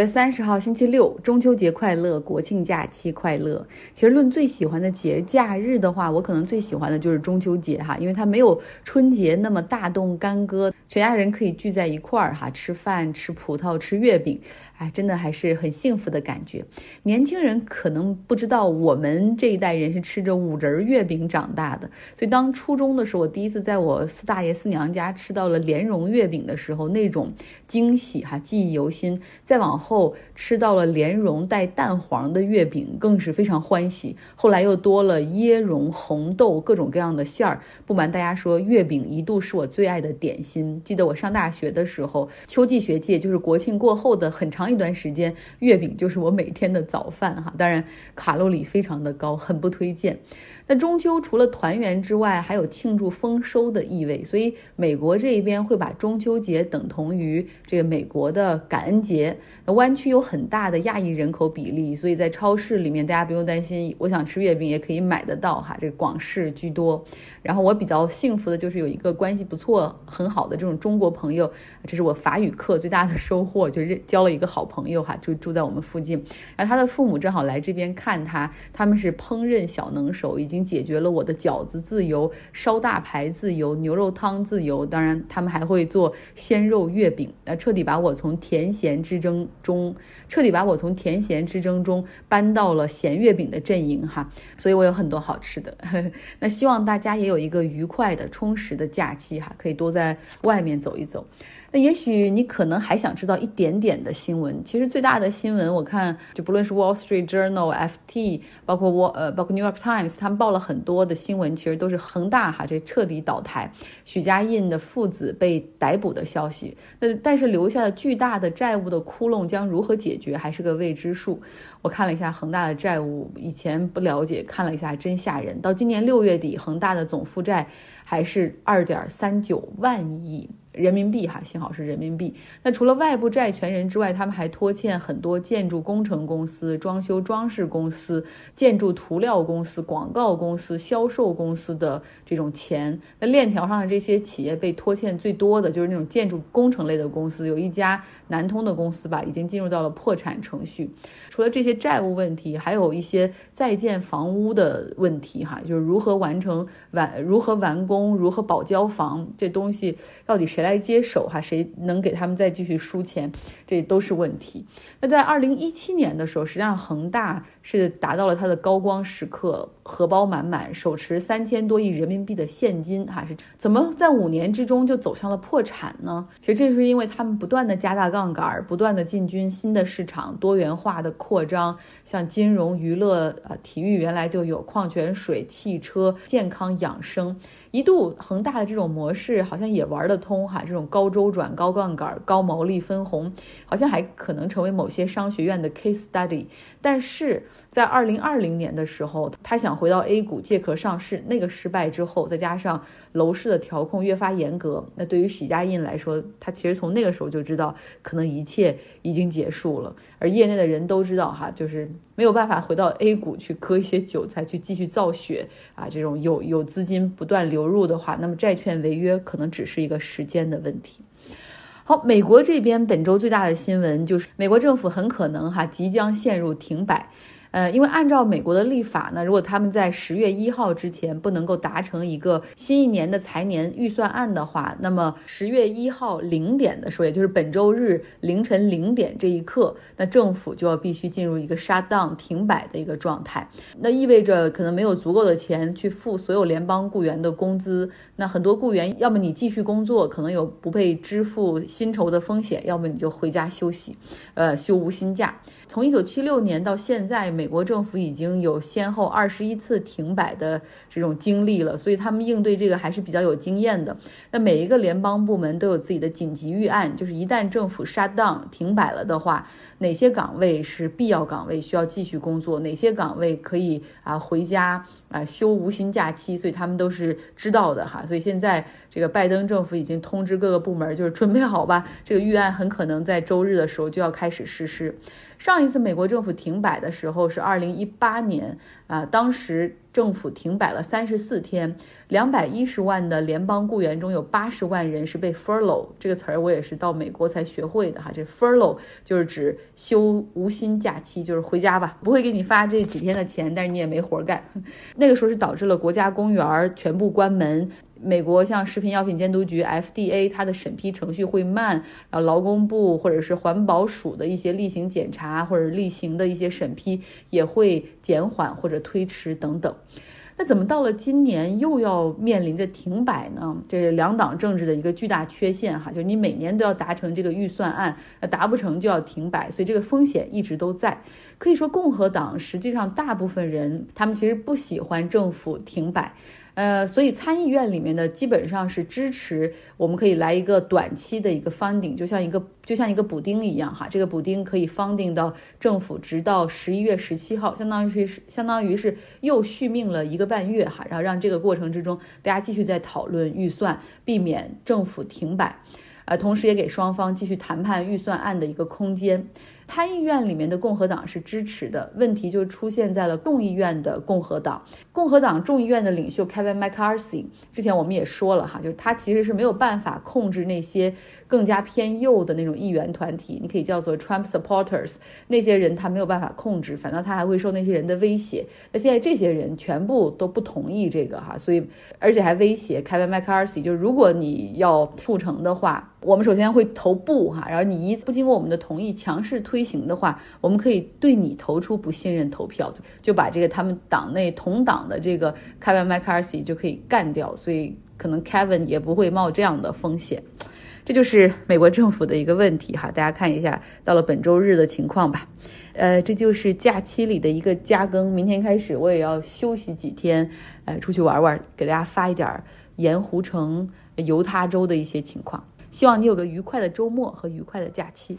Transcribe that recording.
月三十号星期六，中秋节快乐，国庆假期快乐。其实论最喜欢的节假日的话，我可能最喜欢的就是中秋节哈，因为它没有春节那么大动干戈，全家人可以聚在一块儿哈，吃饭、吃葡萄、吃月饼。哎，真的还是很幸福的感觉。年轻人可能不知道，我们这一代人是吃着五仁月饼长大的。所以当初中的时候，我第一次在我四大爷四娘家吃到了莲蓉月饼的时候，那种惊喜哈，记忆犹新。再往后后吃到了莲蓉带蛋黄的月饼，更是非常欢喜。后来又多了椰蓉、红豆各种各样的馅儿。不瞒大家说，月饼一度是我最爱的点心。记得我上大学的时候，秋季学界就是国庆过后的很长。一段时间，月饼就是我每天的早饭哈，当然卡路里非常的高，很不推荐。那中秋除了团圆之外，还有庆祝丰收的意味，所以美国这一边会把中秋节等同于这个美国的感恩节。那湾区有很大的亚裔人口比例，所以在超市里面大家不用担心，我想吃月饼也可以买得到哈。这广式居多。然后我比较幸福的就是有一个关系不错、很好的这种中国朋友，这是我法语课最大的收获，就是交了一个好朋友哈，就住在我们附近。然后他的父母正好来这边看他，他们是烹饪小能手，已经解决了我的饺子自由、烧大排自由、牛肉汤自由。当然，他们还会做鲜肉月饼，呃，彻底把我从甜咸之争中，彻底把我从甜咸之争中搬到了咸月饼的阵营哈。所以我有很多好吃的。那希望大家也。有一个愉快的、充实的假期哈，可以多在外面走一走。那也许你可能还想知道一点点的新闻。其实最大的新闻，我看就不论是 Wall Street Journal、FT，包括我呃，包括 New York Times，他们报了很多的新闻，其实都是恒大哈这彻底倒台，许家印的父子被逮捕的消息。那但是留下的巨大的债务的窟窿将如何解决，还是个未知数。我看了一下恒大的债务，以前不了解，看了一下真吓人。到今年六月底，恒大的总负债还是二点三九万亿。人民币哈，幸好是人民币。那除了外部债权人之外，他们还拖欠很多建筑工程公司、装修装饰公司、建筑涂料公司、广告公司、销售公司的这种钱。那链条上的这些企业被拖欠最多的就是那种建筑工程类的公司，有一家南通的公司吧，已经进入到了破产程序。除了这些债务问题，还有一些在建房屋的问题哈，就是如何完成完如何完工、如何保交房这东西，到底谁？来来接手哈？谁能给他们再继续输钱？这都是问题。那在二零一七年的时候，实际上恒大是达到了它的高光时刻，荷包满满，手持三千多亿人民币的现金哈，是怎么在五年之中就走向了破产呢？其实这是因为他们不断的加大杠杆，不断的进军新的市场，多元化的扩张，像金融、娱乐、啊体育，原来就有矿泉水、汽车、健康养生。一度恒大的这种模式好像也玩得通哈，这种高周转、高杠杆、高毛利分红，好像还可能成为某些商学院的 case study。但是在二零二零年的时候，他想回到 A 股借壳上市，那个失败之后，再加上楼市的调控越发严格，那对于许家印来说，他其实从那个时候就知道，可能一切已经结束了。而业内的人都知道哈，就是没有办法回到 A 股去割一些韭菜，去继续造血啊，这种有有资金不断流入的话，那么债券违约可能只是一个时间的问题。好，美国这边本周最大的新闻就是，美国政府很可能哈即将陷入停摆。呃，因为按照美国的立法呢，如果他们在十月一号之前不能够达成一个新一年的财年预算案的话，那么十月一号零点的时候，也就是本周日凌晨零点这一刻，那政府就要必须进入一个 shut down 停摆的一个状态。那意味着可能没有足够的钱去付所有联邦雇员的工资。那很多雇员，要么你继续工作，可能有不被支付薪酬的风险；要么你就回家休息，呃，休无薪假。从一九七六年到现在，美国政府已经有先后二十一次停摆的这种经历了，所以他们应对这个还是比较有经验的。那每一个联邦部门都有自己的紧急预案，就是一旦政府 shut down 停摆了的话，哪些岗位是必要岗位需要继续工作，哪些岗位可以啊回家啊休无薪假期，所以他们都是知道的哈。所以现在这个拜登政府已经通知各个部门，就是准备好吧，这个预案很可能在周日的时候就要开始实施。上上一次美国政府停摆的时候是二零一八年啊，当时政府停摆了三十四天，两百一十万的联邦雇员中有八十万人是被 furlough 这个词儿，我也是到美国才学会的哈。这 furlough 就是指休无薪假期，就是回家吧，不会给你发这几天的钱，但是你也没活干。那个时候是导致了国家公园全部关门。美国像食品药品监督局 FDA，它的审批程序会慢，然后劳工部或者是环保署的一些例行检查或者例行的一些审批也会减缓或者推迟等等。那怎么到了今年又要面临着停摆呢？这是两党政治的一个巨大缺陷哈，就是你每年都要达成这个预算案，那达不成就要停摆，所以这个风险一直都在。可以说，共和党实际上大部分人他们其实不喜欢政府停摆。呃，所以参议院里面呢，基本上是支持我们可以来一个短期的一个 funding，就像一个就像一个补丁一样哈，这个补丁可以 funding 到政府直到十一月十七号，相当于是相当于是又续命了一个半月哈，然后让这个过程之中大家继续在讨论预算，避免政府停摆，呃，同时也给双方继续谈判预算案的一个空间。参议院里面的共和党是支持的，问题就出现在了众议院的共和党。共和党众议院的领袖 Kevin McCarthy，之前我们也说了哈，就是他其实是没有办法控制那些更加偏右的那种议员团体，你可以叫做 Trump supporters，那些人他没有办法控制，反倒他还会受那些人的威胁。那现在这些人全部都不同意这个哈，所以而且还威胁 Kevin McCarthy，就是如果你要促成的话，我们首先会投不哈，然后你一不经过我们的同意强势推。推行的话，我们可以对你投出不信任投票，就把这个他们党内同党的这个 Kevin McCarthy 就可以干掉，所以可能 Kevin 也不会冒这样的风险。这就是美国政府的一个问题哈，大家看一下到了本周日的情况吧。呃，这就是假期里的一个加更，明天开始我也要休息几天，呃，出去玩玩，给大家发一点盐湖城、犹他州的一些情况。希望你有个愉快的周末和愉快的假期。